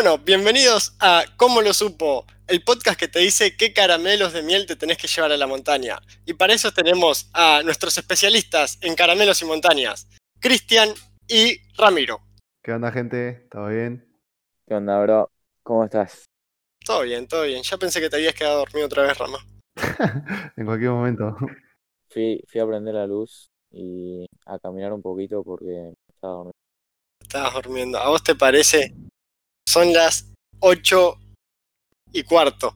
Bueno, bienvenidos a ¿Cómo lo supo? El podcast que te dice qué caramelos de miel te tenés que llevar a la montaña. Y para eso tenemos a nuestros especialistas en caramelos y montañas, Cristian y Ramiro. ¿Qué onda, gente? ¿Todo bien? ¿Qué onda, bro? ¿Cómo estás? Todo bien, todo bien. Ya pensé que te habías quedado dormido otra vez, Rama. en cualquier momento. Fui, fui a prender la luz y a caminar un poquito porque estaba dormido. Estabas durmiendo. ¿A vos te parece? Son las 8 y cuarto.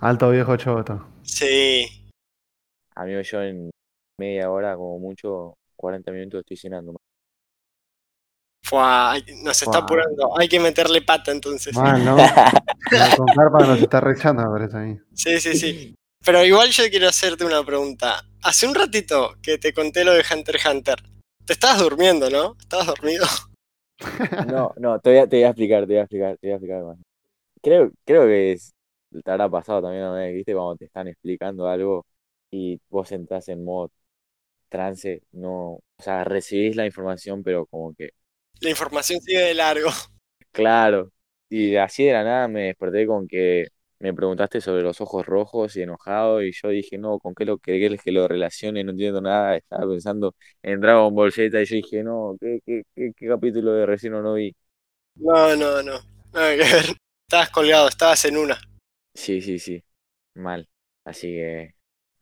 Alto viejo choto. Sí. Amigo, yo en media hora, como mucho, 40 minutos estoy cenando. Fua, nos está Fua. apurando. Hay que meterle pata entonces. Mal, ¿no? La con carpa nos está rechando, me parece a mí. Sí, sí, sí. Pero igual yo quiero hacerte una pregunta. Hace un ratito que te conté lo de Hunter x Hunter. Te estabas durmiendo, ¿no? ¿Estabas dormido? No, no, te voy, a, te voy a explicar, te voy a explicar, te voy a explicar más. Creo, creo que es- te habrá pasado también, ¿no? ¿Viste? Cuando te están explicando algo y vos entras en modo trance, no, o sea, recibís la información, pero como que La información sigue de largo. Claro, y así de la nada me desperté con que me preguntaste sobre los ojos rojos y enojado y yo dije, no, ¿con qué lo querés que lo relacione? No entiendo nada, estaba pensando en Dragon Ball Z y yo dije, no, ¿qué, qué, qué, qué capítulo de recién no vi? No, no, no. Nada que ver. Estabas colgado, estabas en una. Sí, sí, sí, mal, así que,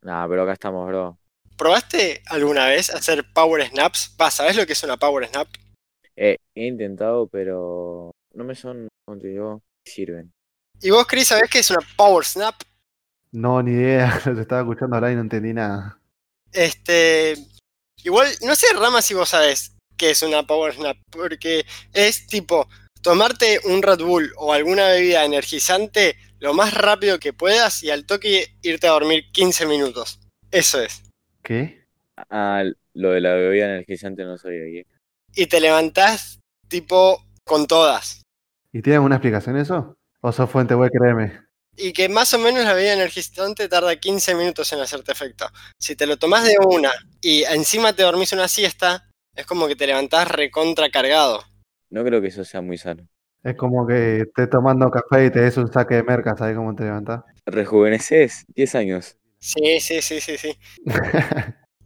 nada, pero acá estamos, bro. ¿Probaste alguna vez hacer power snaps? Va, ¿sabés lo que es una power snap? Eh, he intentado, pero no me son, como te digo, sirven. ¿Y vos, Chris, sabés qué es una power snap? No, ni idea. Los estaba escuchando hablar y no entendí nada. Este. Igual, no sé, Rama, si vos sabés qué es una power snap. Porque es tipo tomarte un Red Bull o alguna bebida energizante lo más rápido que puedas y al toque irte a dormir 15 minutos. Eso es. ¿Qué? Ah, lo de la bebida energizante no sabía qué. Y te levantás tipo con todas. ¿Y tiene alguna explicación eso? ¿O sos fuente web, créeme? Y que más o menos la bebida energizante tarda 15 minutos en hacerte efecto. Si te lo tomás de una y encima te dormís una siesta, es como que te levantás recontra cargado. No creo que eso sea muy sano. Es como que estés tomando café y te des un saque de merca, ¿sabes cómo te levantás? Rejuveneces 10 años. Sí, sí, sí, sí, sí.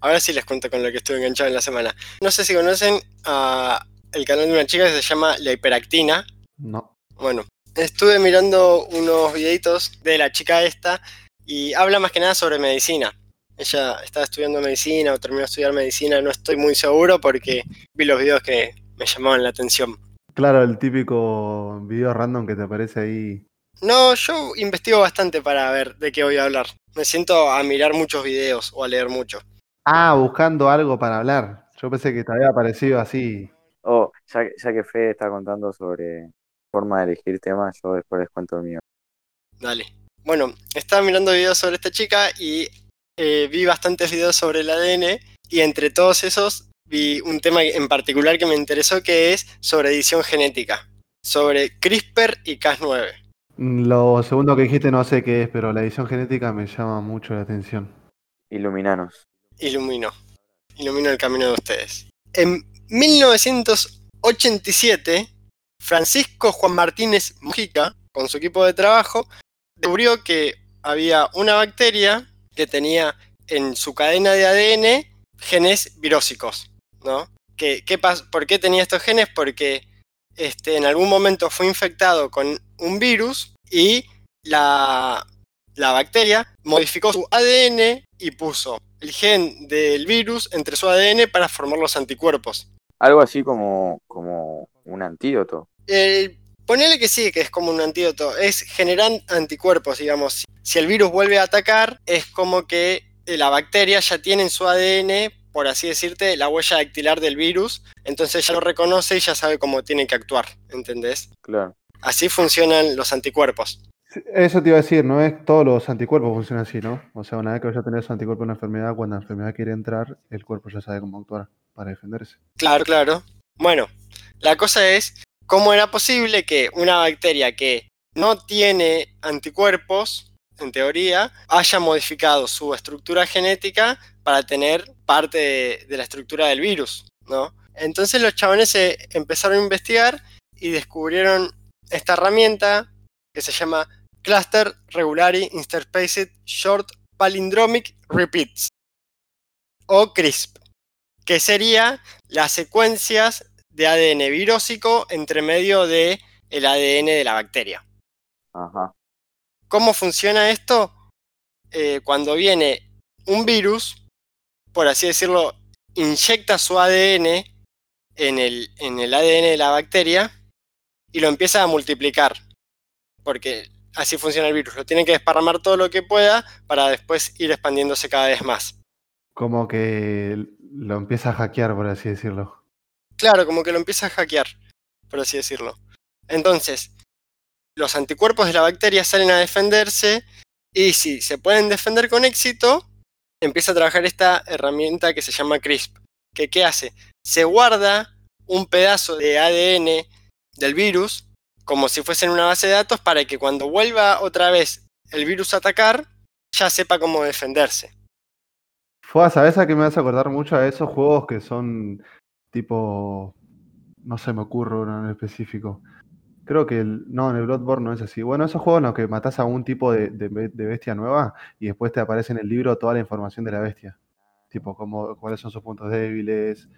A ver si les cuento con lo que estuve enganchado en la semana. No sé si conocen a el canal de una chica que se llama La Hiperactina. no. Bueno, estuve mirando unos videitos de la chica esta y habla más que nada sobre medicina. Ella estaba estudiando medicina o terminó de estudiar medicina, no estoy muy seguro porque vi los videos que me llamaban la atención. Claro, el típico video random que te aparece ahí. No, yo investigo bastante para ver de qué voy a hablar. Me siento a mirar muchos videos o a leer mucho. Ah, buscando algo para hablar. Yo pensé que te había aparecido así. Oh, ya, que- ya que Fede está contando sobre forma de elegir temas, yo después les cuento el mío. Dale. Bueno, estaba mirando videos sobre esta chica y eh, vi bastantes videos sobre el ADN y entre todos esos vi un tema en particular que me interesó que es sobre edición genética, sobre CRISPR y Cas9. Lo segundo que dijiste no sé qué es, pero la edición genética me llama mucho la atención. Iluminanos. Ilumino, ilumino el camino de ustedes. En 1987, Francisco Juan Martínez Mujica, con su equipo de trabajo, descubrió que había una bacteria que tenía en su cadena de ADN genes virósicos, ¿no? ¿Qué, qué ¿Por qué tenía estos genes? Porque este, en algún momento fue infectado con un virus y la, la bacteria modificó su ADN y puso el gen del virus entre su ADN para formar los anticuerpos. Algo así como, como un antídoto. Eh, ponele que sí, que es como un antídoto. Es generar anticuerpos, digamos. Si el virus vuelve a atacar, es como que eh, la bacteria ya tiene en su ADN, por así decirte, la huella dactilar del virus. Entonces ya lo reconoce y ya sabe cómo tiene que actuar. ¿Entendés? Claro. Así funcionan los anticuerpos. Eso te iba a decir, no es todos los anticuerpos funcionan así, ¿no? O sea, una vez que ya tenés anticuerpo en una enfermedad, cuando la enfermedad quiere entrar, el cuerpo ya sabe cómo actuar para defenderse. Claro, claro. Bueno, la cosa es cómo era posible que una bacteria que no tiene anticuerpos, en teoría, haya modificado su estructura genética para tener parte de, la estructura del virus, ¿no? Entonces los chabones se empezaron a investigar y descubrieron esta herramienta que se llama Cluster Regularly Interspaced Short Palindromic Repeats, o CRISP, que sería las secuencias de ADN virósico entre medio del el ADN de la bacteria. Ajá. ¿Cómo funciona esto? Eh, cuando viene un virus, por así decirlo, inyecta su ADN en el, en el ADN de la bacteria y lo empieza a multiplicar. Porque así funciona el virus. Lo tiene que desparramar todo lo que pueda para después ir expandiéndose cada vez más. Como que lo empieza a hackear, por así decirlo. Claro, como que lo empieza a hackear, por así decirlo. Entonces, los anticuerpos de la bacteria salen a defenderse y si se pueden defender con éxito, empieza a trabajar esta herramienta que se llama CRISP. Que, ¿Qué hace? Se guarda un pedazo de ADN del virus como si fuese en una base de datos para que cuando vuelva otra vez el virus a atacar, ya sepa cómo defenderse. Fua, ¿sabes a qué me vas a acordar mucho a esos juegos que son tipo. No se me ocurre uno en específico. Creo que el, no, en el Bloodborne no es así. Bueno, esos juegos en los que matás a un tipo de, de, de bestia nueva y después te aparece en el libro toda la información de la bestia. Tipo, cómo, cuáles son sus puntos débiles,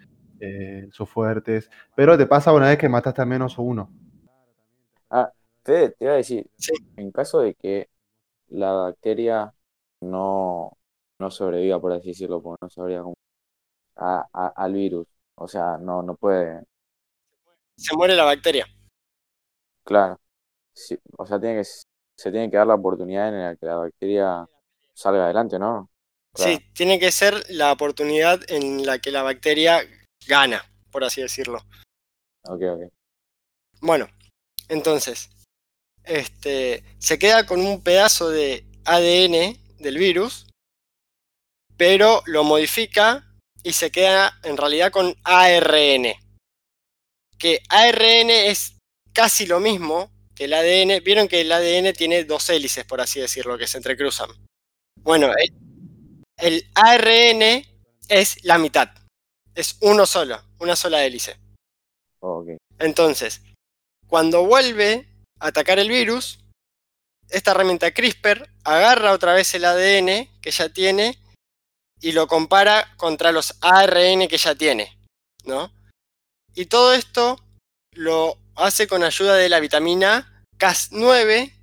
eh, sus fuertes. Pero te pasa una vez que mataste a menos o uno. Ah, Fede, te iba a decir, Sí. en caso de que la bacteria no, no sobreviva, por así decirlo, porque no sobreviva como a- a- al virus, o sea, no, no puede, Se muere la bacteria. claro, Sí, o sea, tiene que, se tiene que dar la oportunidad en la que la bacteria salga adelante, ¿no? Claro. Sí, tiene que ser la oportunidad en la que la bacteria gana, por así decirlo. Ok, ok. Bueno, entonces, este, se queda con un pedazo de ADN del virus, pero lo modifica y se queda en realidad con ARN. Que ARN es casi lo mismo que el ADN. Vieron que el ADN tiene dos hélices, por así decirlo, que se entrecruzan. Bueno, el, el ARN es la mitad. Es uno solo, una sola hélice. Ok. Entonces, cuando vuelve a atacar el virus, esta herramienta CRISPR agarra otra vez el ADN que ya tiene y lo compara contra los ARN que ya tiene, ¿no? Y todo esto lo hace con ayuda de la vitamina Cas9,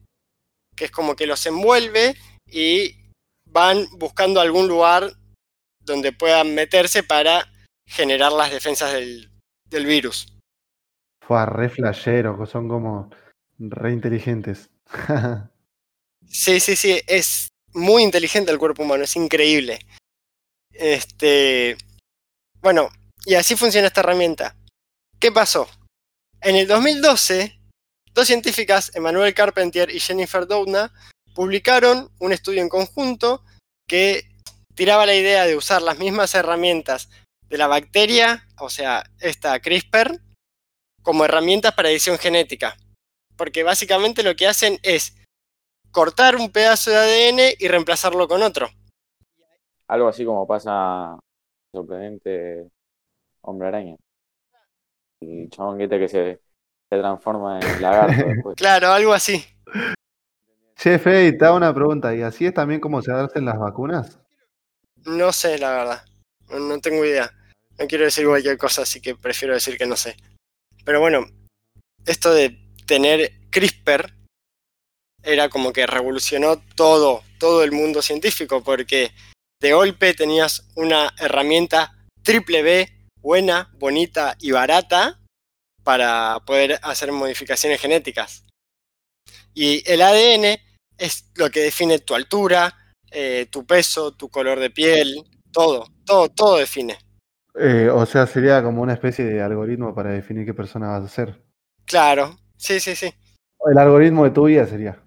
que es como que los envuelve y van buscando algún lugar donde puedan meterse para generar las defensas del, del virus. Fue re flashero, que son como re inteligentes. Sí, sí, sí, es muy inteligente el cuerpo humano, es increíble. Este, bueno, y así funciona esta herramienta. ¿Qué pasó? En el 2012, dos científicas, Emmanuel Carpentier y Jennifer Doudna, publicaron un estudio en conjunto que tiraba la idea de usar las mismas herramientas de la bacteria, o sea, esta CRISPR, como herramientas para edición genética. Porque básicamente lo que hacen es cortar un pedazo de ADN y reemplazarlo con otro. Algo así como pasa sorprendente Hombre Araña. El chabón este que se, se transforma en lagarto después. Claro, algo así. Che, Fede, te hago una pregunta. ¿Y así es también como se hacen las vacunas? No sé, la verdad. No, no tengo idea. No quiero decir cualquier cosa, así que prefiero decir que no sé. Pero bueno, esto de tener CRISPR era como que revolucionó todo, todo el mundo científico, porque de golpe tenías una herramienta triple B, buena, bonita y barata para poder hacer modificaciones genéticas. Y el ADN es lo que define tu altura, eh, tu peso, tu color de piel, todo, todo, todo define. Eh, o sea, sería como una especie de algoritmo para definir qué persona vas a ser. Claro, sí, sí, sí. El algoritmo de tu vida sería.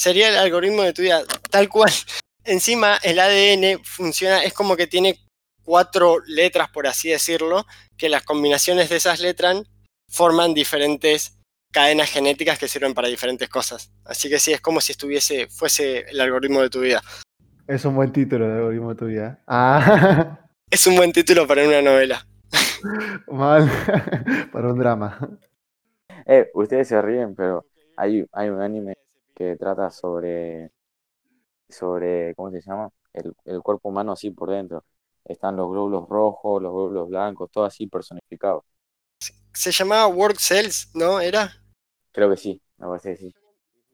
Sería el algoritmo de tu vida, tal cual. Encima, el ADN funciona, es como que tiene cuatro letras, por así decirlo, que las combinaciones de esas letras forman diferentes cadenas genéticas que sirven para diferentes cosas. Así que sí, es como si estuviese, fuese el algoritmo de tu vida. Es un buen título de algoritmo de tu vida. Ah, Es un buen título para una novela. mal. Para un drama. Eh, ustedes se ríen, pero hay, hay un anime que trata sobre, sobre, ¿cómo se llama? El, el cuerpo humano así por dentro. Están los glóbulos rojos, los glóbulos blancos, todo así personificado. Se llamaba Work Cells, ¿no? ¿Era? Creo que sí, me parece que sí.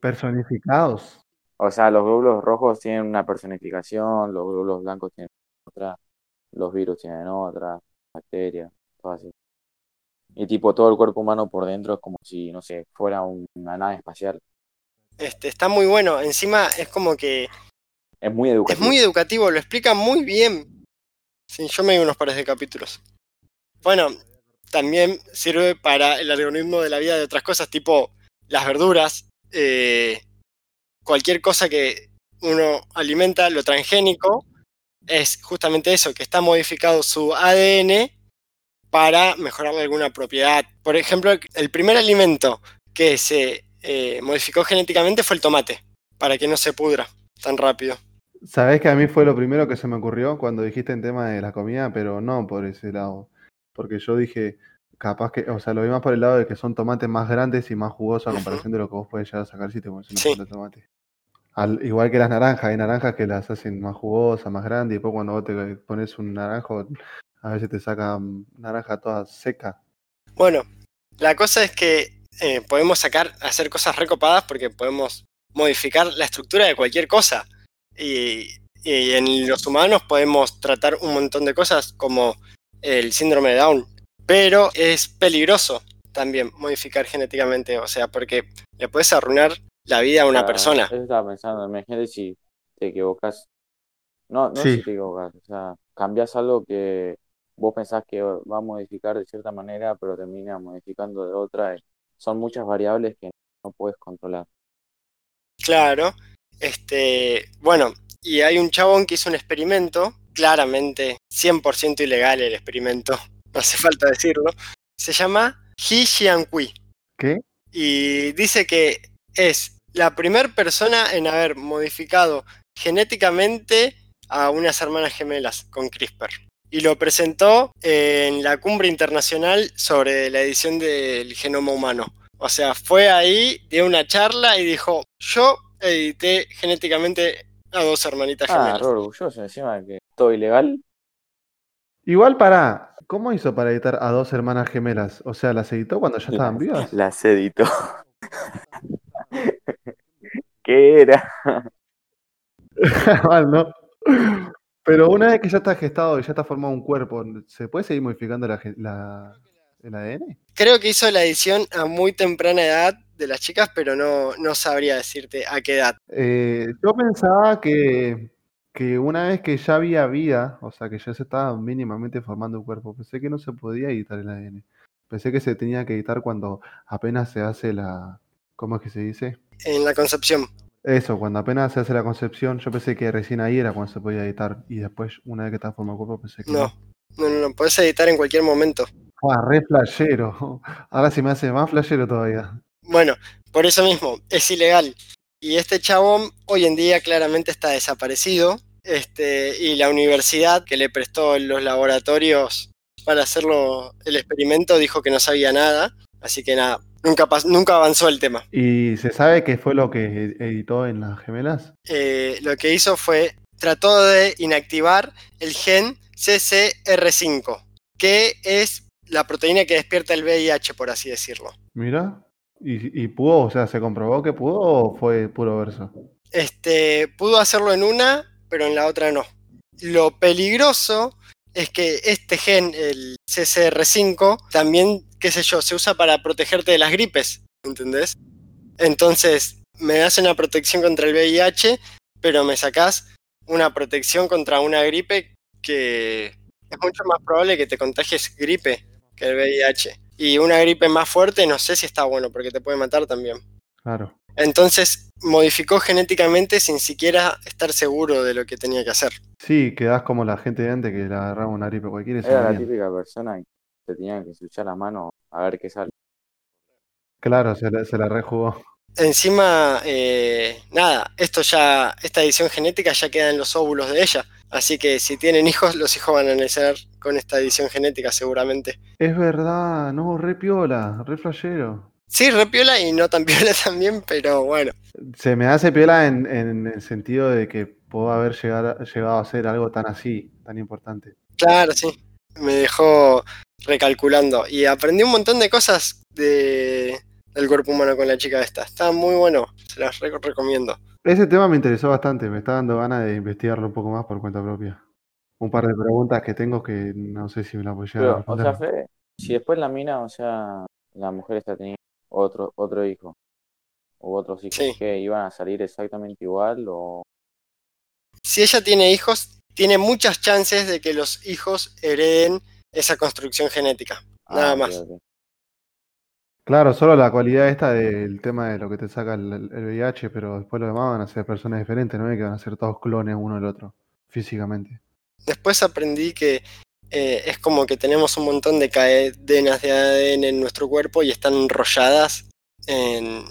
Personificados. O sea, los glóbulos rojos tienen una personificación, los glóbulos blancos tienen otra, los virus tienen otra, bacterias, todo así. Y tipo, todo el cuerpo humano por dentro es como si, no sé, fuera un- una nave espacial. Este, está muy bueno. Encima es como que Es muy es educativo. muy educativo, lo explica muy bien. Sí, yo me di unos pares de capítulos. Bueno, también sirve para el algoritmo de la vida de otras cosas, tipo las verduras, eh, cualquier cosa que uno alimenta, lo transgénico, es justamente eso, que está modificado su ADN para mejorarle alguna propiedad. Por ejemplo, el primer alimento que se eh, modificó genéticamente fue el tomate, para que no se pudra tan rápido. Sabés que a mí fue lo primero que se me ocurrió cuando dijiste en tema de la comida, pero no por ese lado. Porque yo dije, capaz que, o sea, lo vi más por el lado de que son tomates más grandes y más jugosos a comparación de lo que vos podés llegar a sacar si te comes una Sí. de tomate. Al- igual que las naranjas, hay naranjas que las hacen más jugosas, más grandes, y después cuando vos te pones un naranjo, a veces te sacan naranja toda seca. Bueno, la cosa es que eh, podemos sacar, hacer cosas recopadas porque podemos modificar la estructura de cualquier cosa. Y, y en los humanos podemos tratar un montón de cosas como el síndrome de Down. Pero es peligroso también modificar genéticamente, o sea, porque le puedes arruinar la vida a una sea, persona. Eso estaba pensando, imagínate si te equivocas. No, no Sí. si te equivocas, o sea, cambias algo que vos pensás que va a modificar de cierta manera, pero termina modificando de otra. y son muchas variables que no puedes controlar. Claro. Este, bueno, y hay un chabón que hizo un experimento, claramente 100% ilegal el experimento, no hace falta decirlo. Se llama He Xiangqui ¿Qué? y dice que es la primera persona en haber modificado genéticamente a unas hermanas gemelas con CRISPR. Y lo presentó en la cumbre internacional sobre la edición del genoma humano. O sea, fue ahí, dio una charla y dijo, yo edité genéticamente a dos hermanitas Ah, gemelas. re orgulloso encima que todo ilegal. Igual para, ¿cómo hizo para editar a dos hermanas gemelas? O sea, ¿las editó cuando ya estaban vivas? Las editó. ¿Qué era? Mal, ¿no? Pero una vez que ya está gestado y ya está formado un cuerpo, ¿se puede seguir modificando la, gen- la- el ADN? Creo que hizo la edición a muy temprana edad de las chicas, pero no, no sabría decirte a qué edad. Eh, yo pensaba que, que una vez que ya había vida, o sea, que ya se estaba mínimamente formando un cuerpo, pensé que no se podía editar el ADN. Pensé que se tenía que editar cuando apenas se hace la... ¿Cómo es que se dice? En la concepción. Eso, cuando apenas se hace la concepción, yo pensé que recién ahí era cuando se podía editar. Y después, una vez que formado el cuerpo, pensé que No, no, no, no, podés editar en cualquier momento. Fua, re flashero. Ahora se me hace más flashero todavía. Bueno, por eso mismo, es ilegal. Y este chabón hoy en día claramente está desaparecido. Este, y la universidad que le prestó los laboratorios para hacerlo el experimento dijo que no sabía nada. Así que nada, nunca, nunca avanzó el tema. ¿Y se sabe qué fue lo que ed- editó en las gemelas? Eh, lo que hizo fue, trató de inactivar el gen CCR5, que es la proteína que despierta el VIH, por así decirlo. Mira. ¿Y, y pudo? O sea, ¿se comprobó que pudo o fue puro verso? Este, pudo hacerlo en una, pero en la otra no. Lo peligroso es que este gen, el CCR5, también, qué sé yo, se usa para protegerte de las gripes, ¿entendés? Entonces, me das una protección contra el VIH, pero me sacás una protección contra una gripe que es mucho más probable que te contagies gripe que el VIH. Y una gripe más fuerte no sé si está bueno, porque te puede matar también. Claro. Entonces modificó genéticamente sin siquiera estar seguro de lo que tenía que hacer. Sí, quedás como la gente de antes que le agarraba una gripe cualquiera y se Era la morían. típica persona que te tenía que ensuciar las manos a ver qué sale. Claro, se la, se la rejugó. Encima, eh, nada, esto ya, esta edición genética ya queda en los óvulos de ella. Así que si tienen hijos, los hijos van a nacer con esta edición genética seguramente. Es verdad, no, re piola, re flashero. Sí, re piola y no tan piola también, pero bueno. Se me hace piola en, en el sentido de que puedo haber llegado, llegado a hacer algo tan así, tan importante. Claro, sí. Me dejó recalculando. Y aprendí un montón de cosas de, del cuerpo humano con la chica esta. Está muy bueno, se las re- recomiendo. Ese tema me interesó bastante, me está dando ganas de investigarlo un poco más por cuenta propia. Un par de preguntas que tengo que no sé si me las voy a llegar a o sea. Fede, si después la mina, o sea, la mujer está teniendo otro, otro hijo, u otros hijos, Sí. que iban a salir exactamente igual o... Si ella tiene hijos, tiene muchas chances de que los hijos hereden esa construcción genética. Nada Ah, ok, más. Claro, solo la cualidad esta del tema de lo que te saca el, el VIH, pero después lo demás van a ser personas diferentes, no es que van a ser todos clones uno del otro, físicamente. Después aprendí que eh, es como que tenemos un montón de cadenas de ADN en nuestro cuerpo y están enrolladas en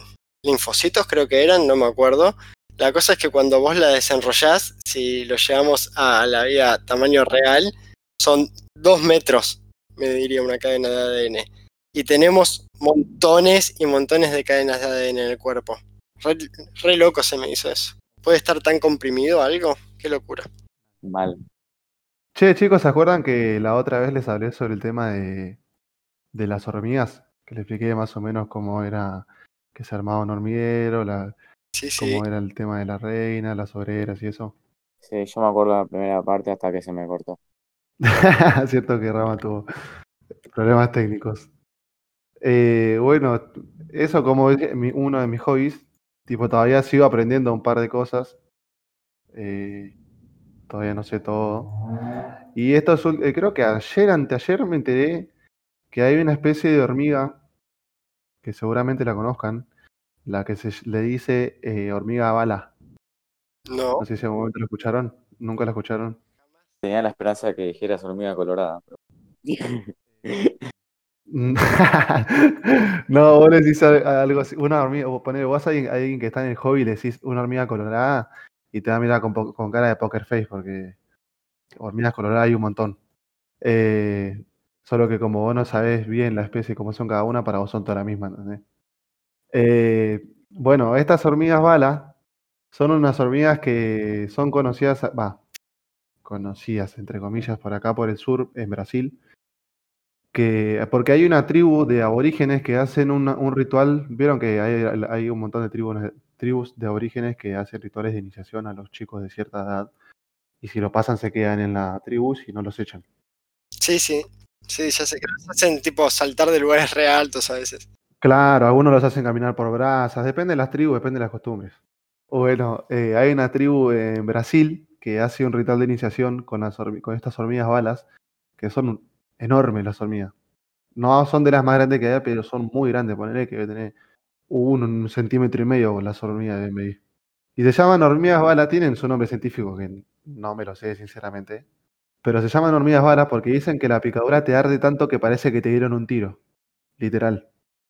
linfocitos, creo que eran, no me acuerdo. La cosa es que cuando vos la desenrollás, si lo llevamos a la vida tamaño real, son dos metros, me diría una cadena de ADN. Y tenemos montones y montones de cadenas de ADN en el cuerpo. Re, re loco se me hizo eso. ¿Puede estar tan comprimido algo? Qué locura. Mal. Che, chicos, ¿se acuerdan que la otra vez les hablé sobre el tema de, de las hormigas? Que les expliqué más o menos cómo era que se armaba un hormiguero, la, Sí, sí. cómo era el tema de la reina, las obreras y eso. Sí, yo me acuerdo la primera parte hasta que se me cortó. Cierto que Rama tuvo problemas técnicos. Eh, bueno, eso como es mi- uno de mis hobbies, tipo todavía sigo aprendiendo un par de cosas. Eh, todavía no sé todo. Y esto es eh, creo que ayer, anteayer me enteré que hay una especie de hormiga que seguramente la conozcan, la que se le dice eh, hormiga bala. No. No sé si en algún momento lo escucharon, nunca la escucharon. Tenía la esperanza de que dijeras hormiga colorada. pero- No, vos le decís al- algo así, una hormiga, vos ponele, vos a alguien, que está en el hobby le decís una hormiga colorada y te va a mirar con, con cara de poker face porque hormigas coloradas hay un montón. Eh, solo que como vos no sabés bien la especie cómo son cada una, para vos son todas la misma, ¿entendés? Eh, bueno, estas hormigas bala son unas hormigas que son conocidas, va, conocidas entre comillas por acá por el sur, en Brasil que porque hay una tribu de aborígenes que hacen un ritual, vieron que hay un montón de tribus, tribus de aborígenes que hacen rituales de iniciación a los chicos de cierta edad y si lo pasan se quedan en la tribu y no los echan. Sí, sí. Sí, ya sé que los hacen tipo saltar de lugares re altos a veces. Claro, algunos los hacen caminar por brasas, depende de las tribus, depende de las costumbres. Bueno, eh, hay una tribu en Brasil que hace un ritual de iniciación con, las con estas hormigas balas, que son enormes las hormigas. No son de las más grandes que hay, pero son muy grandes. Ponerle que debe tener un, un centímetro y medio las hormigas de medir. Y se llaman hormigas bala, tienen su nombre científico, que no me lo sé sinceramente. Pero se llaman hormigas bala porque dicen que la picadura te arde tanto que parece que te dieron un tiro. Literal.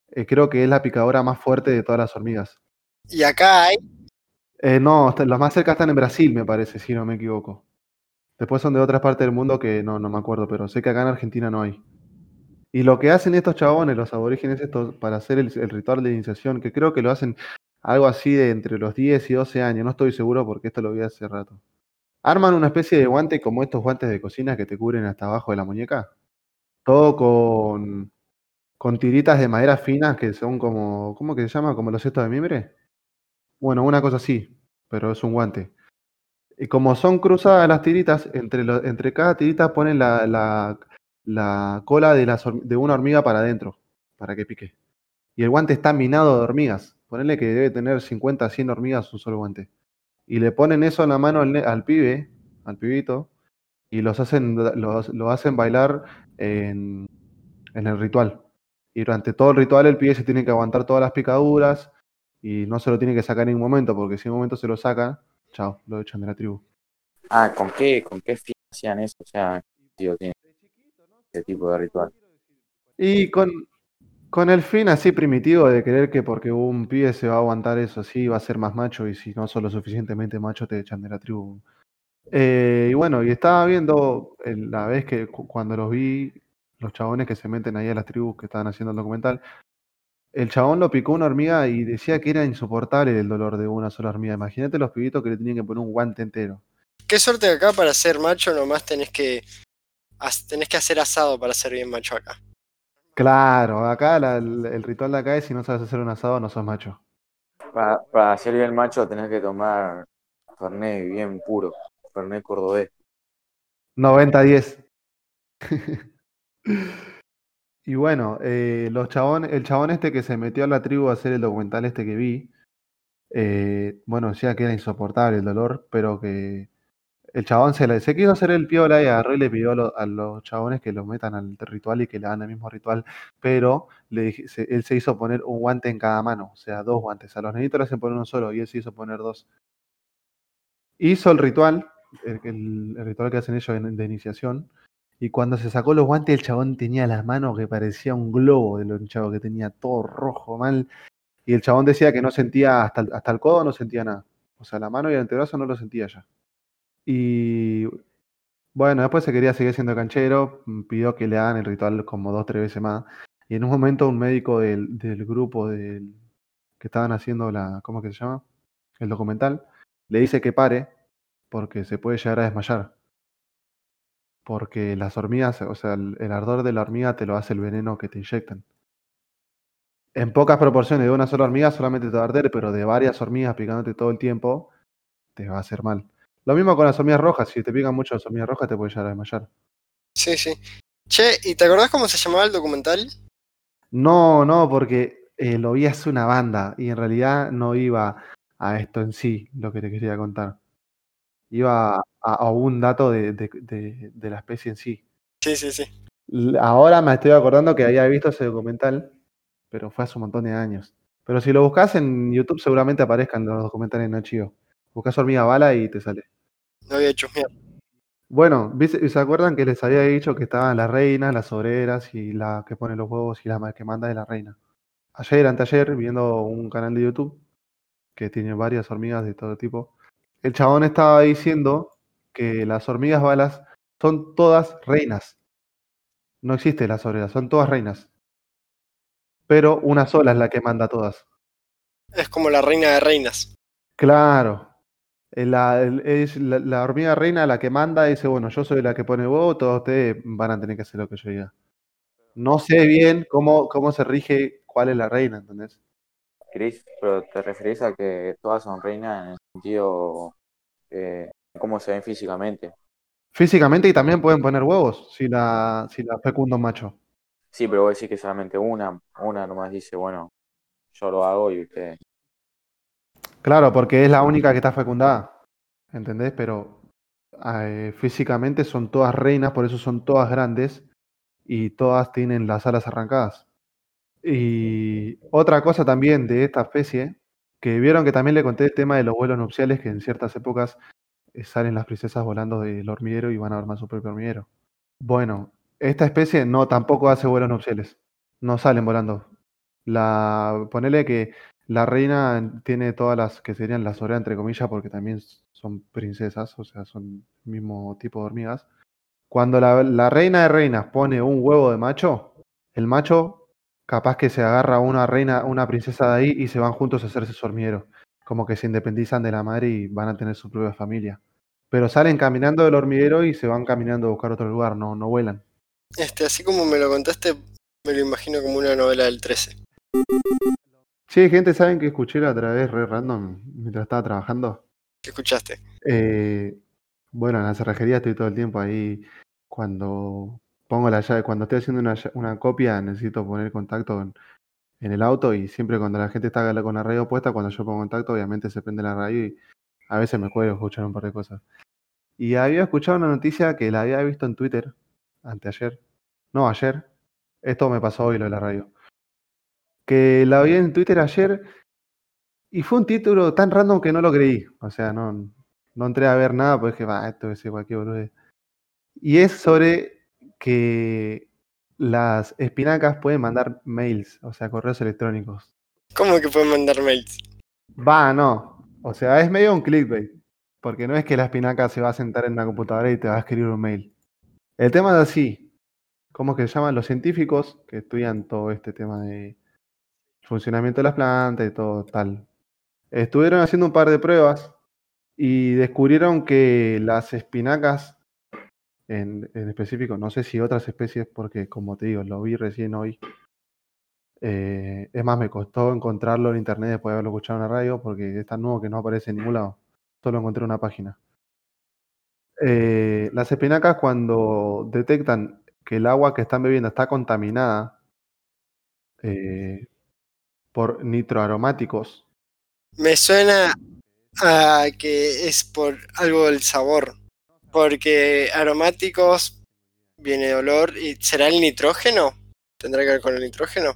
Eh, creo que es la picadura más fuerte de todas las hormigas. Y acá hay, Eh, no, las más cerca están en Brasil, me parece, si no me equivoco. Después son de otras partes del mundo que no, no me acuerdo, pero sé que acá en Argentina no hay. Y lo que hacen estos chabones, los aborígenes estos, para hacer el, ritual de iniciación, que creo que lo hacen algo así de entre los 10 y 12 años, no estoy seguro porque esto lo vi hace rato. Arman una especie de guante como estos guantes de cocina que te cubren hasta abajo de la muñeca. Todo con, con tiritas de madera finas que son como, ¿cómo que se llama? Como los cestos de mimbre. Bueno, una cosa así, pero es un guante. Y como son cruzadas las tiritas, entre, entre cada tirita ponen la- la cola de, una hormiga para adentro, para que pique. Y el guante está minado de hormigas. Ponele que debe tener 50, 100 hormigas un solo guante. Y le ponen eso en la mano al, pibe, al pibito, y los hacen, los, lo hacen bailar en, en el ritual. Y durante todo el ritual el pibe se tiene que aguantar todas las picaduras y no se lo tiene que sacar en ningún momento, porque si en un momento se lo saca, chao, lo echan de la tribu. Ah, ¿con qué, con qué fin hacían eso? O sea, tipo de ritual. Y con, con el fin así primitivo de creer que porque un pibe se va a aguantar eso así, va a ser más macho, y si no sos lo suficientemente macho, te echan de la tribu. Eh, y bueno, y estaba viendo el- la vez que cu- cuando los vi, los chabones que se meten ahí a las tribus que estaban haciendo el documental, El chabón lo picó una hormiga y decía que era insoportable el dolor de una sola hormiga. Imagínate los pibitos que le tenían que poner un guante entero. Qué suerte que acá para ser macho nomás tenés que, tenés que hacer asado para ser bien macho acá. Claro, acá la- el, el ritual de acá es si no sabes hacer un asado no sos macho. Para, para ser bien macho tenés que tomar Fernet bien puro, Fernet cordobés. 90-10. y bueno, eh, los chabón, el chabón este que se metió a la tribu a hacer el documental este que vi, eh, bueno, decía que era insoportable el dolor, pero que el chabón se, le, se quiso hacer el piola y agarró y le pidió a, a los chabones que lo metan al ritual y que le hagan el mismo ritual, pero le él se hizo poner un guante en cada mano, o sea, dos guantes. A los nenitos le hacen poner uno solo y él se hizo poner dos. Hizo el ritual, el, ritual que hacen ellos en- de iniciación, y cuando se sacó los guantes, el chabón tenía las manos que parecía un globo de lo hinchado que tenía, todo rojo, mal. Y el chabón decía que no sentía, hasta, hasta el codo no sentía nada. O sea, la mano y el antebrazo no lo sentía ya. Y bueno, después se quería seguir siendo canchero, mm, pidió que le hagan el ritual como dos, tres veces más. Y en un momento un médico del, del grupo del, que estaban haciendo la, ¿cómo que se llama? El documental, le dice que pare porque se puede llegar a desmayar. Porque las hormigas, o sea, el, el ardor de la hormiga te lo hace el veneno que te inyectan. En pocas proporciones de una sola hormiga solamente te va a arder, pero de varias hormigas picándote todo el tiempo, te va a hacer mal. Lo mismo con las hormigas rojas, si te pican mucho las hormigas rojas te puede llegar a desmayar. Sí, sí. Che, ¿y te acordás cómo se llamaba el documental? No, no, porque eh, lo vi hace una banda y en realidad no iba a esto en sí, lo que te quería contar. Iba a, a un dato de, de- de- de la especie en sí. Sí, sí, sí. Ahora me estoy acordando que había visto ese documental, pero fue hace un montón de años. Pero si lo buscas en YouTube seguramente aparezcan los documentales en archivo. Buscas hormiga bala y te sale. No había hecho mierda. Bueno, ¿viste- ¿se acuerdan que les había dicho que estaban las reinas, las obreras y la que pone los huevos y la que manda es la reina? Ayer, anteayer, viendo un canal de YouTube que tiene varias hormigas de todo tipo, el chabón estaba diciendo que las hormigas balas son todas reinas. No existen las obreras, son todas reinas. Pero una sola es la que manda a todas. Es como la reina de reinas. Claro. La, es la, la hormiga reina la que manda dice, bueno, yo soy la que pone huevo, todos ustedes van a tener que hacer lo que yo diga. No sé bien cómo, cómo se rige cuál es la reina, ¿entendés? Chris, pero te referís a que todas son reinas en el sentido eh, cómo se ven físicamente. Físicamente y también pueden poner huevos si la, si la fecunda un macho. Sí, pero vos decís que solamente una, una nomás dice, bueno, yo lo hago y usted. Claro, porque es la única que está fecundada, ¿entendés? Pero eh, físicamente son todas reinas, por eso son todas grandes y todas tienen las alas arrancadas. Y otra cosa también de esta especie, que vieron que también le conté el tema de los vuelos nupciales, que en ciertas épocas eh, salen las princesas volando del hormiguero y van a armar su propio hormiguero. Bueno, esta especie no tampoco hace vuelos nupciales, no salen volando. La, ponele que la reina tiene todas las que serían las orejas entre comillas, porque también son princesas, o sea, son el mismo tipo de hormigas. Cuando la, reina de reinas pone un huevo de macho, el macho capaz que se agarra a una reina, una princesa de ahí y se van juntos a hacerse su hormiguero. Como que se independizan de la madre y van a tener su propia familia. Pero salen caminando del hormiguero y se van caminando a buscar otro lugar, no, no vuelan. Este, así como me lo contaste, me lo imagino como una novela del 13. Sí, gente, ¿saben que escuché la otra vez re random mientras estaba trabajando? ¿Qué escuchaste? Eh, bueno, en la cerrajería estoy todo el tiempo ahí. Cuando pongo la llave, cuando estoy haciendo una, una copia, necesito poner contacto en, en el auto y siempre cuando la gente está con la radio puesta, cuando yo pongo contacto, obviamente se prende la radio y a veces me cuelgo a escuchar un par de cosas. Y había escuchado una noticia que la había visto en Twitter anteayer. No, ayer. Esto me pasó hoy lo de la radio. Que la vi en Twitter ayer y fue un título tan random que no lo creí. O sea, no, no entré a ver nada, pues que va, esto es cualquier boludez. Y es sobre que las espinacas pueden mandar mails, o sea, correos electrónicos. ¿Cómo que pueden mandar mails? Va, no. O sea, es medio un clickbait. Porque no es que la espinaca se va a sentar en una computadora y te va a escribir un mail. El tema es así. ¿Cómo es que se llaman los científicos que estudian todo este tema de funcionamiento de las plantas y todo tal. Estuvieron haciendo un par de pruebas y descubrieron que las espinacas, en, en específico, no sé si otras especies, porque como te digo, lo vi recién hoy. Eh, es más, me costó encontrarlo en internet después de haberlo escuchado en la radio, porque es tan nuevo que no aparece en ningún lado. Solo encontré una página. Eh, las espinacas cuando detectan que el agua que están bebiendo está contaminada eh, por nitroaromáticos, Me suena a que es por algo del sabor. Porque aromáticos viene de olor y será el nitrógeno. ¿Tendrá que ver con el nitrógeno?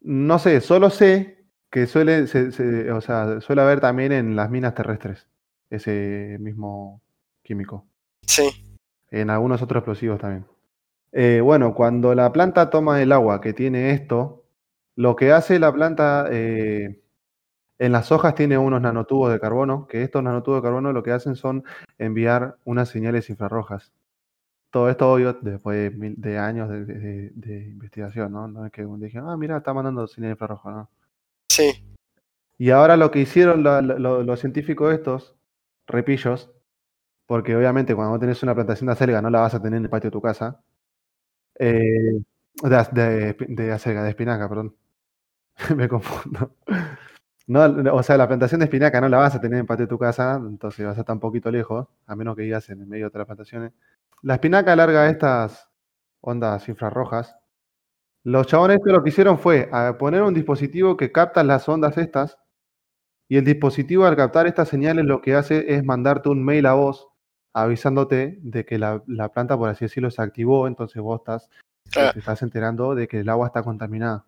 no sé, solo sé que suele, se- se- o sea, suele haber también en las minas terrestres ese mismo químico. Sí. En algunos otros explosivos también. Eh, bueno, cuando la planta toma el agua que tiene esto, lo que hace la planta eh, en las hojas tiene unos nanotubos de carbono, que estos nanotubos de carbono lo que hacen son enviar unas señales infrarrojas. Todo esto obvio después de, años de, de- de investigación, ¿no? No es que dije, ah, mira, está mandando señales infrarrojas, ¿no? Sí. Y ahora lo que hicieron lo- los científicos estos, repillos, porque obviamente cuando vos tenés una plantación de acelga no la vas a tener en el patio de tu casa, eh, de, de, de acelga, de espinaca, perdón, me confundo. No, o sea, la plantación de espinaca no la vas a tener en patio de tu casa, entonces vas a estar un poquito lejos, a menos que vivas en el medio de otras plantaciones. La espinaca larga estas ondas infrarrojas. Los chabones esto lo que hicieron fue poner un dispositivo que capta las ondas estas y el dispositivo al captar estas señales lo que hace es mandarte un mail a vos avisándote de que la, la planta, por así decirlo, se activó, entonces vos estás, te estás enterando de que el agua está contaminada.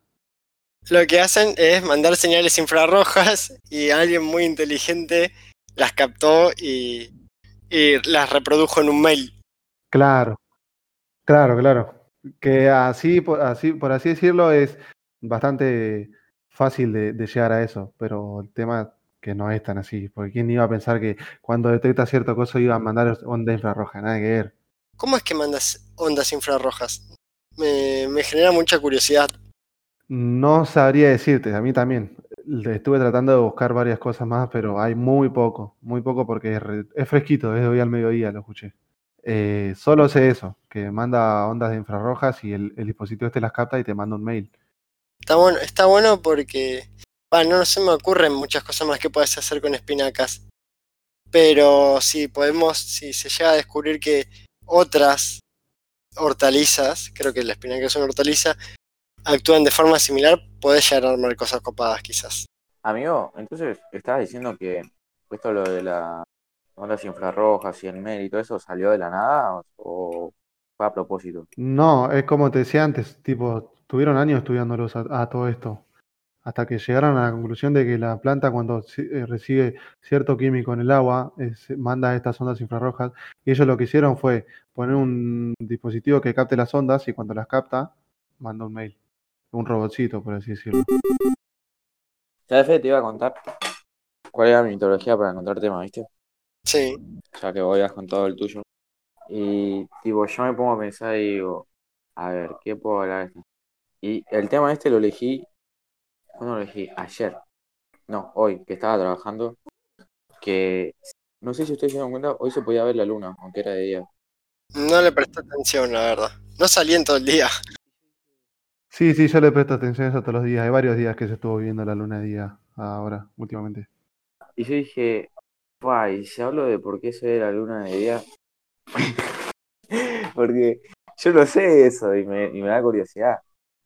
Lo que hacen es mandar señales infrarrojas y alguien muy inteligente las captó y, y las reprodujo en un mail. Claro, claro, claro. Que así, por así, por así decirlo, es bastante fácil de, de llegar a eso, pero el tema que no es tan así, porque quién iba a pensar que cuando detecta cierta cosa iba a mandar onda infrarroja, nada que ver. ¿Cómo es que mandas ondas infrarrojas? Me, me genera mucha curiosidad. No sabría decirte, a mí también. Estuve tratando de buscar varias cosas más, pero hay muy poco, muy poco porque es, re- es fresquito, es de hoy al mediodía, lo escuché. Eh, solo sé eso, que manda ondas de infrarrojas y el, el dispositivo este las capta y te manda un mail. Está bueno, está bueno porque bah, no se me ocurren muchas cosas más que puedes hacer con espinacas. Pero si podemos, si se llega a descubrir que otras hortalizas, creo que la espinaca es una hortaliza, actúan de forma similar, podés llegar a armar cosas copadas quizás. Amigo, entonces estabas diciendo que esto lo de las ondas infrarrojas y el mail y todo eso salió de la nada o, fue a propósito. No, es como te decía antes, tipo, tuvieron años estudiándolos a, a todo esto, hasta que llegaron a la conclusión de que la planta cuando eh, recibe cierto químico en el agua, manda estas ondas infrarrojas, y ellos lo que hicieron fue poner un dispositivo que capte las ondas y cuando las capta, manda un mail, un robotcito, por así decirlo. Ya Fede, te iba a contar cuál era mi metodología para encontrar temas, ¿viste? Sí, Ya que vos has contado el tuyo. Y tipo, yo me pongo a pensar y digo, a ver, ¿qué puedo hablar de esto? Y el tema este lo elegí, ¿cuándo lo elegí? Ayer. No, hoy, que estaba trabajando, que no sé si ustedes se dieron cuenta, hoy se podía ver la luna, aunque era de día. no le presté atención, la verdad. No salí en todo el día. Sí, sí, yo le presto atención a eso todos los días, hay varios días que se estuvo viendo la luna de día ahora, últimamente. Y yo dije, guay, si hablo de por qué se ve la luna de día, porque yo no sé eso y me, y me da curiosidad.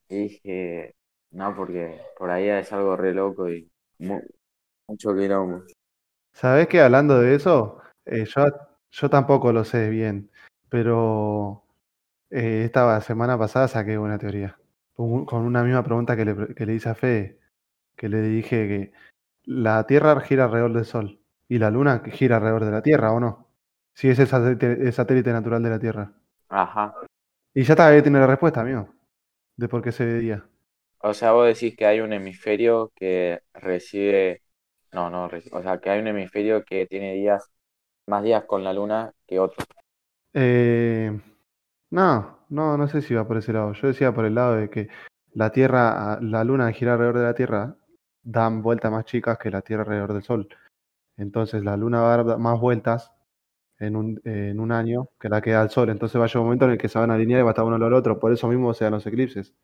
Y dije, no, porque por ahí es algo re loco y mu- mucho quilombo. ¿Sabés que hablando de eso? Eh, yo, yo tampoco lo sé bien, pero eh, esta semana pasada saqué una teoría con un- con una misma pregunta que le, que le hice a Fede, que le dije que la Tierra gira alrededor del Sol y la Luna gira alrededor de la Tierra, ¿o no? Si es el satélite, el satélite natural de la Tierra. Ajá. Y ya está, ahí tiene la respuesta, amigo, de por qué se veía. O sea, vos decís que hay un hemisferio que recibe, no, no, o sea, que hay un hemisferio que tiene días, más días con la luna que otro. Eh, no, no, no sé si iba por ese lado. Yo decía por el lado de que la Tierra, la Luna gira alrededor de la Tierra, dan vueltas más chicas que la Tierra alrededor del Sol. Entonces la Luna va a dar más vueltas en un, en un año que la que da el Sol. Entonces va a llegar un momento en el que se van a alinear y va a estar uno al otro. Por eso mismo se dan los eclipses.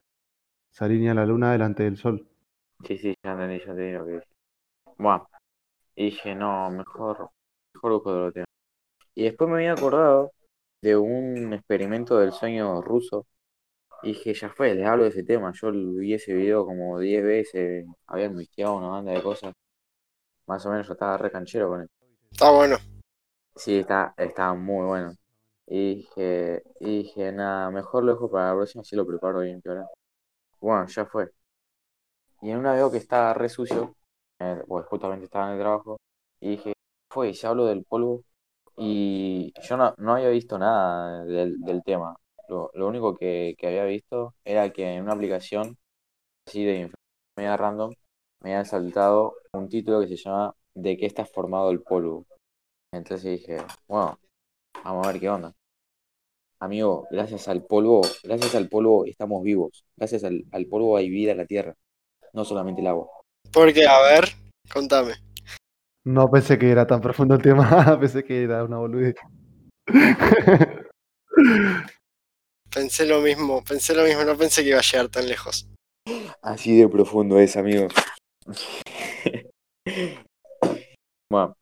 Se alinea la Luna delante del Sol. Sí, sí, ya entendí, ya entendí lo que dije. Y dije, no, mejor, mejor busco otro tema. Y después me había acordado de un experimento del sueño ruso. Y dije, ya fue, les hablo de ese tema. Yo vi ese video como 10 veces, había investigado una banda de cosas. Más o menos yo estaba re canchero con él. Está bueno. Sí, está, está muy bueno. Y dije, y dije, nada, mejor lo dejo para la próxima, si lo preparo bien, ahora. Bueno, ya fue. Y en una veo que estaba re sucio, eh, pues justamente estaba en el trabajo, y dije, fue, y se hablo del polvo, y yo no, no había visto nada del, del tema. Lo, lo único que, que había visto era que en una aplicación así de media random me había saltado un título que se llama ¿De qué está formado el polvo? Entonces dije, bueno, vamos a ver qué onda. Amigo, gracias al polvo, gracias al polvo estamos vivos. Gracias al, al polvo hay vida en la tierra, no solamente el agua. Porque, a ver, contame. No pensé que era tan profundo el tema, pensé que era una boludez. Pensé lo mismo, pensé lo mismo, no pensé que iba a llegar tan lejos. Así de profundo es, amigo. bueno,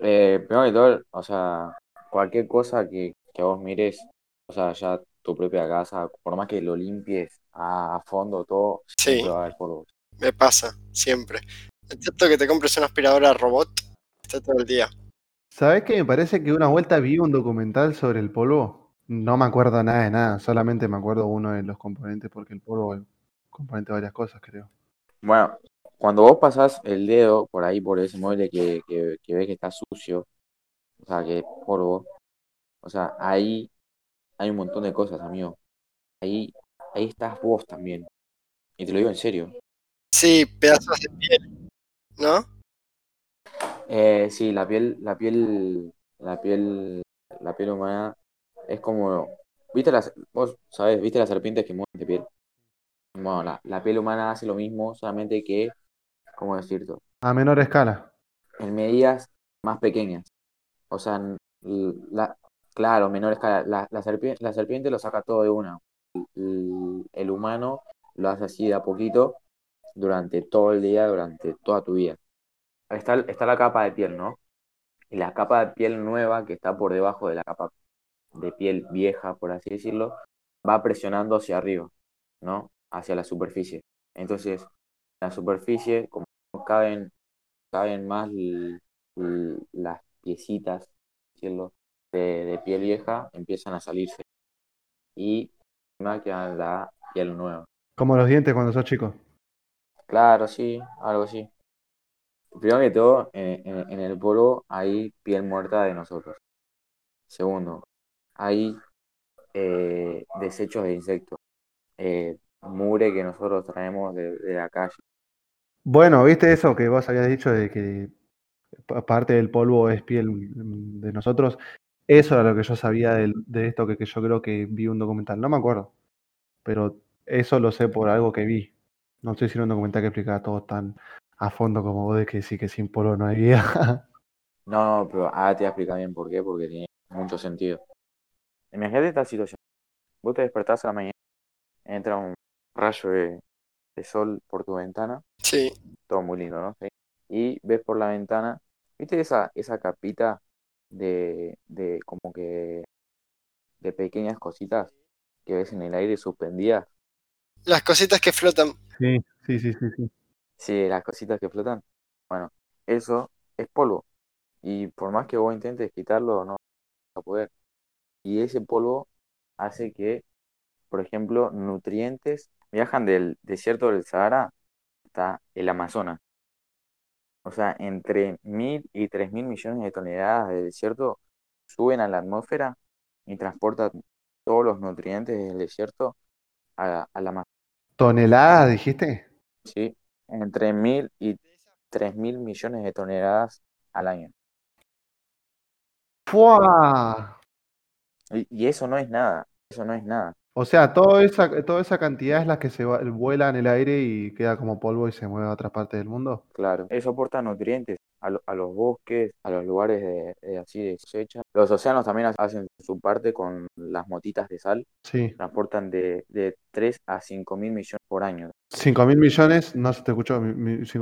eh, primero que todo, o sea, cualquier cosa que, que vos mires, o sea, ya tu propia casa, por más que lo limpies a, fondo todo, Sí. siempre va a haber polvo. Me pasa, siempre. Excepto que te compres una aspiradora robot, está todo el día. ¿Sabés que me parece que una vuelta vi un documental sobre el polvo? No me acuerdo nada de nada, solamente me acuerdo uno de los componentes, porque el polvo es componente de varias cosas, creo. Bueno, cuando vos pasás el dedo por ahí, por ese mueble que, que, que ves que está sucio, o sea, que es polvo, o sea, ahí hay un montón de cosas, amigo. Ahí, ahí estás vos también. Y te lo digo en serio. Sí, pedazos de piel, ¿no? Eh, sí, la piel, la piel, la piel, la piel humana es como, ¿viste las, vos sabés, viste las serpientes que mueven de piel? Bueno, la, la piel humana hace lo mismo, solamente que, ¿cómo decirte? A menor escala. En medidas más pequeñas. O sea, la, claro, menor escala. La, la, serpiente, la serpiente lo saca todo de una. El, el humano lo hace así de a poquito durante todo el día, durante toda tu vida. Está, está la capa de piel, ¿no? Y la capa de piel nueva que está por debajo de la capa de piel vieja, por así decirlo, va presionando hacia arriba, ¿no? Hacia la superficie. Entonces, en la superficie, como caben, caben más l- l- las piecitas, decirlo, de, de piel vieja, empiezan a salirse. Y encima queda la piel nueva. Como los dientes cuando sos chico. Claro, sí, algo así. Primero que todo, en, el polvo hay piel muerta de nosotros. Segundo, hay eh, desechos de insectos, eh, mugre que nosotros traemos de, la calle. Bueno, ¿viste eso que vos habías dicho de que pa- parte del polvo es piel de nosotros? Eso era lo que yo sabía de, esto que yo creo que vi un documental. No me acuerdo. Pero eso lo sé por algo que vi. No estoy haciendo un documental que explicaba todo tan a fondo como vos de que sí que sin polvo no hay vida. No, no, pero ahora te voy a explicar bien por qué, porque tiene mucho sentido. Imagínate esta situación. Vos te despertás a la mañana, entra un rayo de, de sol por tu ventana, Sí, todo muy lindo, ¿no? Sí. Y ves por la ventana, ¿viste esa, esa capita de, de como que de pequeñas cositas que ves en el aire suspendidas? Las cositas que flotan. Sí, sí, sí, sí, sí. Sí, las cositas que flotan. Bueno, eso es polvo. Y por más que vos intentes quitarlo, no vas a poder. Y ese polvo hace que, por ejemplo, nutrientes viajan del desierto del Sahara hasta el Amazonas. O sea, entre mil y tres mil millones de toneladas de desierto suben a la atmósfera y transportan todos los nutrientes del desierto a, a la Amazonas. ¿Toneladas, dijiste? ¿sí? Entre mil y tres mil millones de toneladas al año. ¡Fua! Y, y eso no es nada, eso no es nada. O sea, toda esa, toda esa cantidad es la que se va- vuela en el aire y queda como polvo y se mueve a otra parte del mundo. Claro, eso aporta nutrientes a, lo- a los bosques, a los lugares de, de así de cosecha. Los océanos también ha- hacen su parte con las motitas de sal, Sí. transportan de, de 3 a 5 mil millones por año. 5 mil millones, no se te escuchó, 5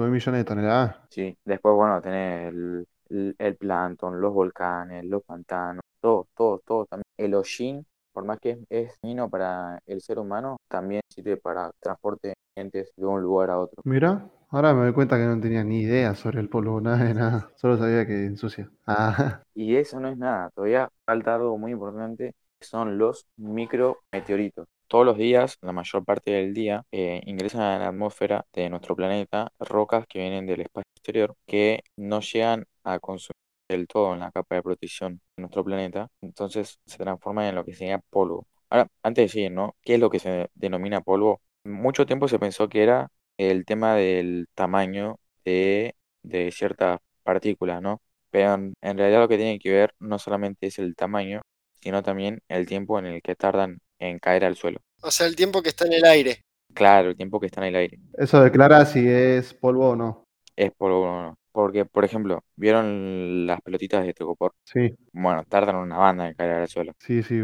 mil millones de toneladas. Sí, después, bueno, tenés el, el, el plancton, los volcanes, los pantanos, todo, todo, todo también. El hollín, por más que es, dañino para el ser humano, también sirve para transporte de nutrientes de un lugar a otro. Mira, ahora me doy cuenta que no tenía ni idea sobre el polvo, nada de nada. Solo sabía que ensucia. Ah, Y eso no es nada, todavía falta algo muy importante, que son los micrometeoritos. Todos los días, la mayor parte del día, eh, ingresan a la atmósfera de nuestro planeta rocas que vienen del espacio exterior que no llegan a consumir del todo en la capa de protección de nuestro planeta, entonces se transforman en lo que sería polvo. Ahora, antes de seguir, ¿no? ¿Qué es lo que se denomina polvo? Mucho tiempo se pensó que era el tema del tamaño de, de ciertas partículas, ¿no? Pero en, en realidad lo que tiene que ver no solamente es el tamaño, sino también el tiempo en el que tardan en caer al suelo. O sea, el tiempo que está en el aire. Claro, el tiempo que está en el aire. eso declara si es polvo o no. Es polvo o no. Porque, por ejemplo, ¿vieron las pelotitas de Tecopor? Sí, Bueno, tardan una banda en caer al suelo. sí, sí,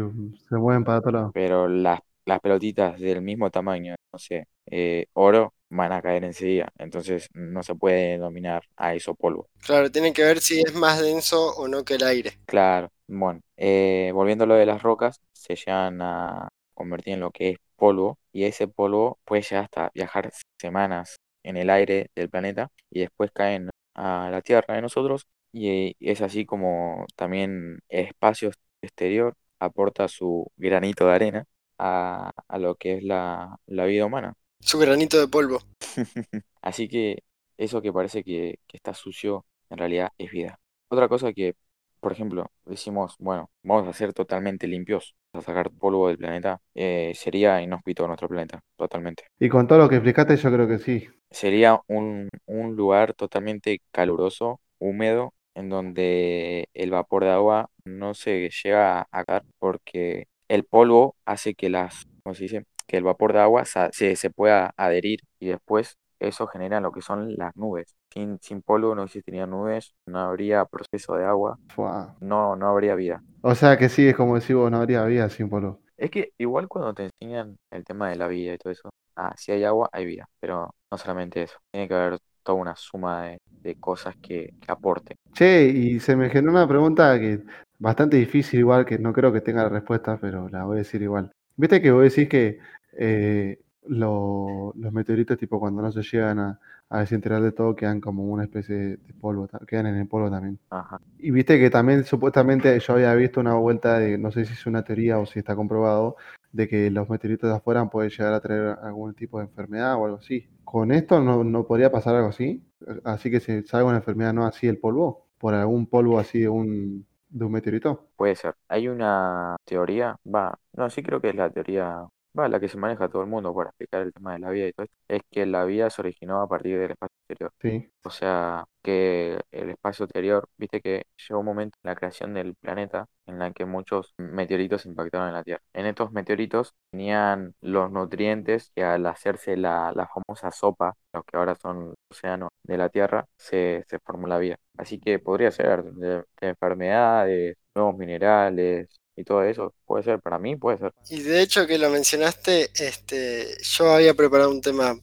se mueven para todos lados. Pero las, las pelotitas del mismo tamaño, no sé, eh, oro, van a caer enseguida. Entonces no se puede denominar a eso polvo. Claro, tiene que ver si es más denso o no que el aire. Claro, bueno, eh, volviendo a lo de las rocas, se llegan a convertir en lo que es polvo y ese polvo puede llegar hasta viajar semanas en el aire del planeta y después caen a la Tierra de nosotros y es así como también el espacio exterior aporta su granito de arena a, a lo que es la, la vida humana. Su granito de polvo. Así que eso que parece que, que está sucio, en realidad es vida. Otra cosa que, por ejemplo, decimos, bueno, vamos a ser totalmente limpios, a sacar polvo del planeta, eh, sería inhóspito nuestro planeta, totalmente. Y con todo lo que explicaste, yo creo que sí. Sería un, un lugar totalmente caluroso, húmedo, en donde el vapor de agua no se llega a caer porque el polvo hace que las, ¿cómo se dice? Que el vapor de agua se, se pueda adherir y después eso genera lo que son las nubes. Sin, sin polvo no existirían nubes, no habría proceso de agua, Fua. no, no habría vida. O sea que sí, es como decir, vos no habría vida sin polvo. Es que igual cuando te enseñan el tema de la vida y todo eso, ah, si hay agua, hay vida, pero no solamente eso, tiene que haber toda una suma de, de cosas que, que aporten. Che, y se me generó una pregunta que bastante difícil igual, que no creo que tenga la respuesta, pero la voy a decir igual. Viste que vos decís que eh, lo- los meteoritos, tipo cuando no se llegan a, a desintegrar de todo, quedan como una especie de, polvo, quedan en el polvo también. Ajá. Y viste que también supuestamente yo había visto una vuelta de, no sé si es una teoría o si está comprobado, de que los meteoritos de afuera pueden llegar a traer algún tipo de enfermedad o algo así. ¿Con esto no, no podría pasar algo así? Así que si salga una enfermedad no así el polvo, por algún polvo así de un, de un meteorito. Puede ser. Hay una teoría, va, no, sí creo que es la teoría, va, la que se maneja todo el mundo para explicar el tema de la vida y todo esto, es que la vida se originó a partir del espacio exterior. Sí, O sea, que el espacio exterior, viste que llegó un momento en la creación del planeta en la que muchos meteoritos impactaron en la Tierra. En estos meteoritos tenían los nutrientes que al hacerse la, la famosa sopa, los que ahora son los océanos de la Tierra, se, se formó la vida. Así que podría ser de, de enfermedades, nuevos minerales y todo eso. Puede ser, para mí puede ser. Y de hecho que lo mencionaste, este, yo había preparado un tema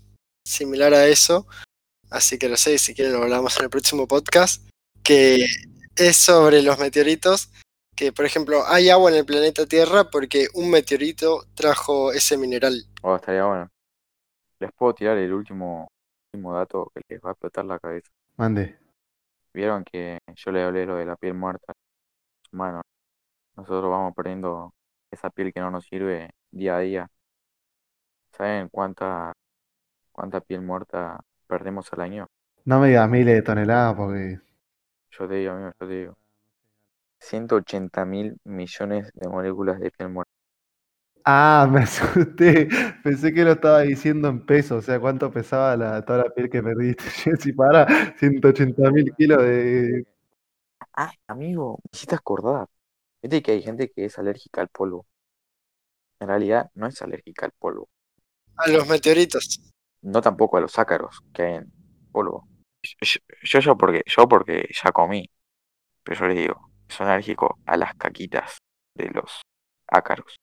similar a eso, así que no sé si quieren lo hablamos en el próximo podcast, que es sobre los meteoritos, que por ejemplo hay agua en el planeta Tierra porque un meteorito trajo ese mineral. Oh, estaría bueno. Les puedo tirar el último, último dato que les va a explotar la cabeza. mande. Vieron que yo le hablé lo de la piel muerta humano. Nosotros vamos perdiendo esa piel que no nos sirve día a día. ¿Saben cuánta, cuánta piel muerta perdemos al año? No me digas miles de toneladas porque... Yo te digo, amigo, yo te digo. 180 mil millones de moléculas de piel muerta. Ah, me asusté. Pensé que lo estaba diciendo en pesos, o sea, cuánto pesaba la, toda la piel que perdiste. Si para 180 mil kilos de... Ah, amigo, me hiciste acordar. Viste que hay gente que es alérgica al polvo. en realidad no es alérgica al polvo. A los meteoritos. No tampoco a los ácaros que hay en polvo. Yo, yo, yo porque, yo porque ya comí. Pero yo les digo, soy alérgico a las caquitas de los ácaros.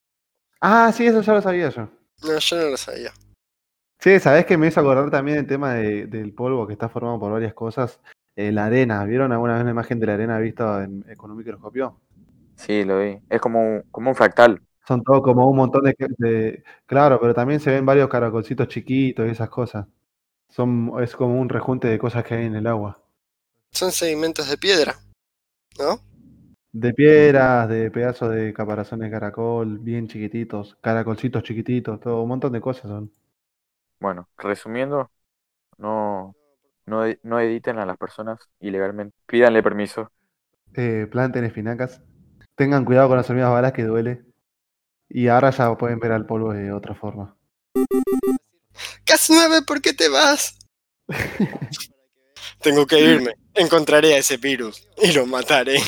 Ah, sí, eso ya lo sabía yo. No, yo no lo sabía. Sí, ¿sabés que me hizo acordar también el tema de- del polvo que está formado por varias cosas? Eh, la arena, ¿vieron alguna vez una imagen de la arena vista en, con un microscopio? Sí, lo vi. Es como un, como un fractal. Son todo como un montón de, de- Claro, pero también se ven varios caracolcitos chiquitos y esas cosas. Son, es como un rejunte de cosas que hay en el agua. Son sedimentos de piedra. ¿No? De piedras, de pedazos de caparazones de caracol, bien chiquititos, caracolcitos chiquititos, todo, un montón de cosas son. Bueno, resumiendo, no, no, no editen a las personas ilegalmente. Pídanle permiso. Eh, planten espinacas. Tengan cuidado con las hormigas balas que duele. Y ahora ya pueden ver al polvo de otra forma. Cas 9, ¿por qué te vas? Tengo que irme. Encontraré a ese virus y lo mataré.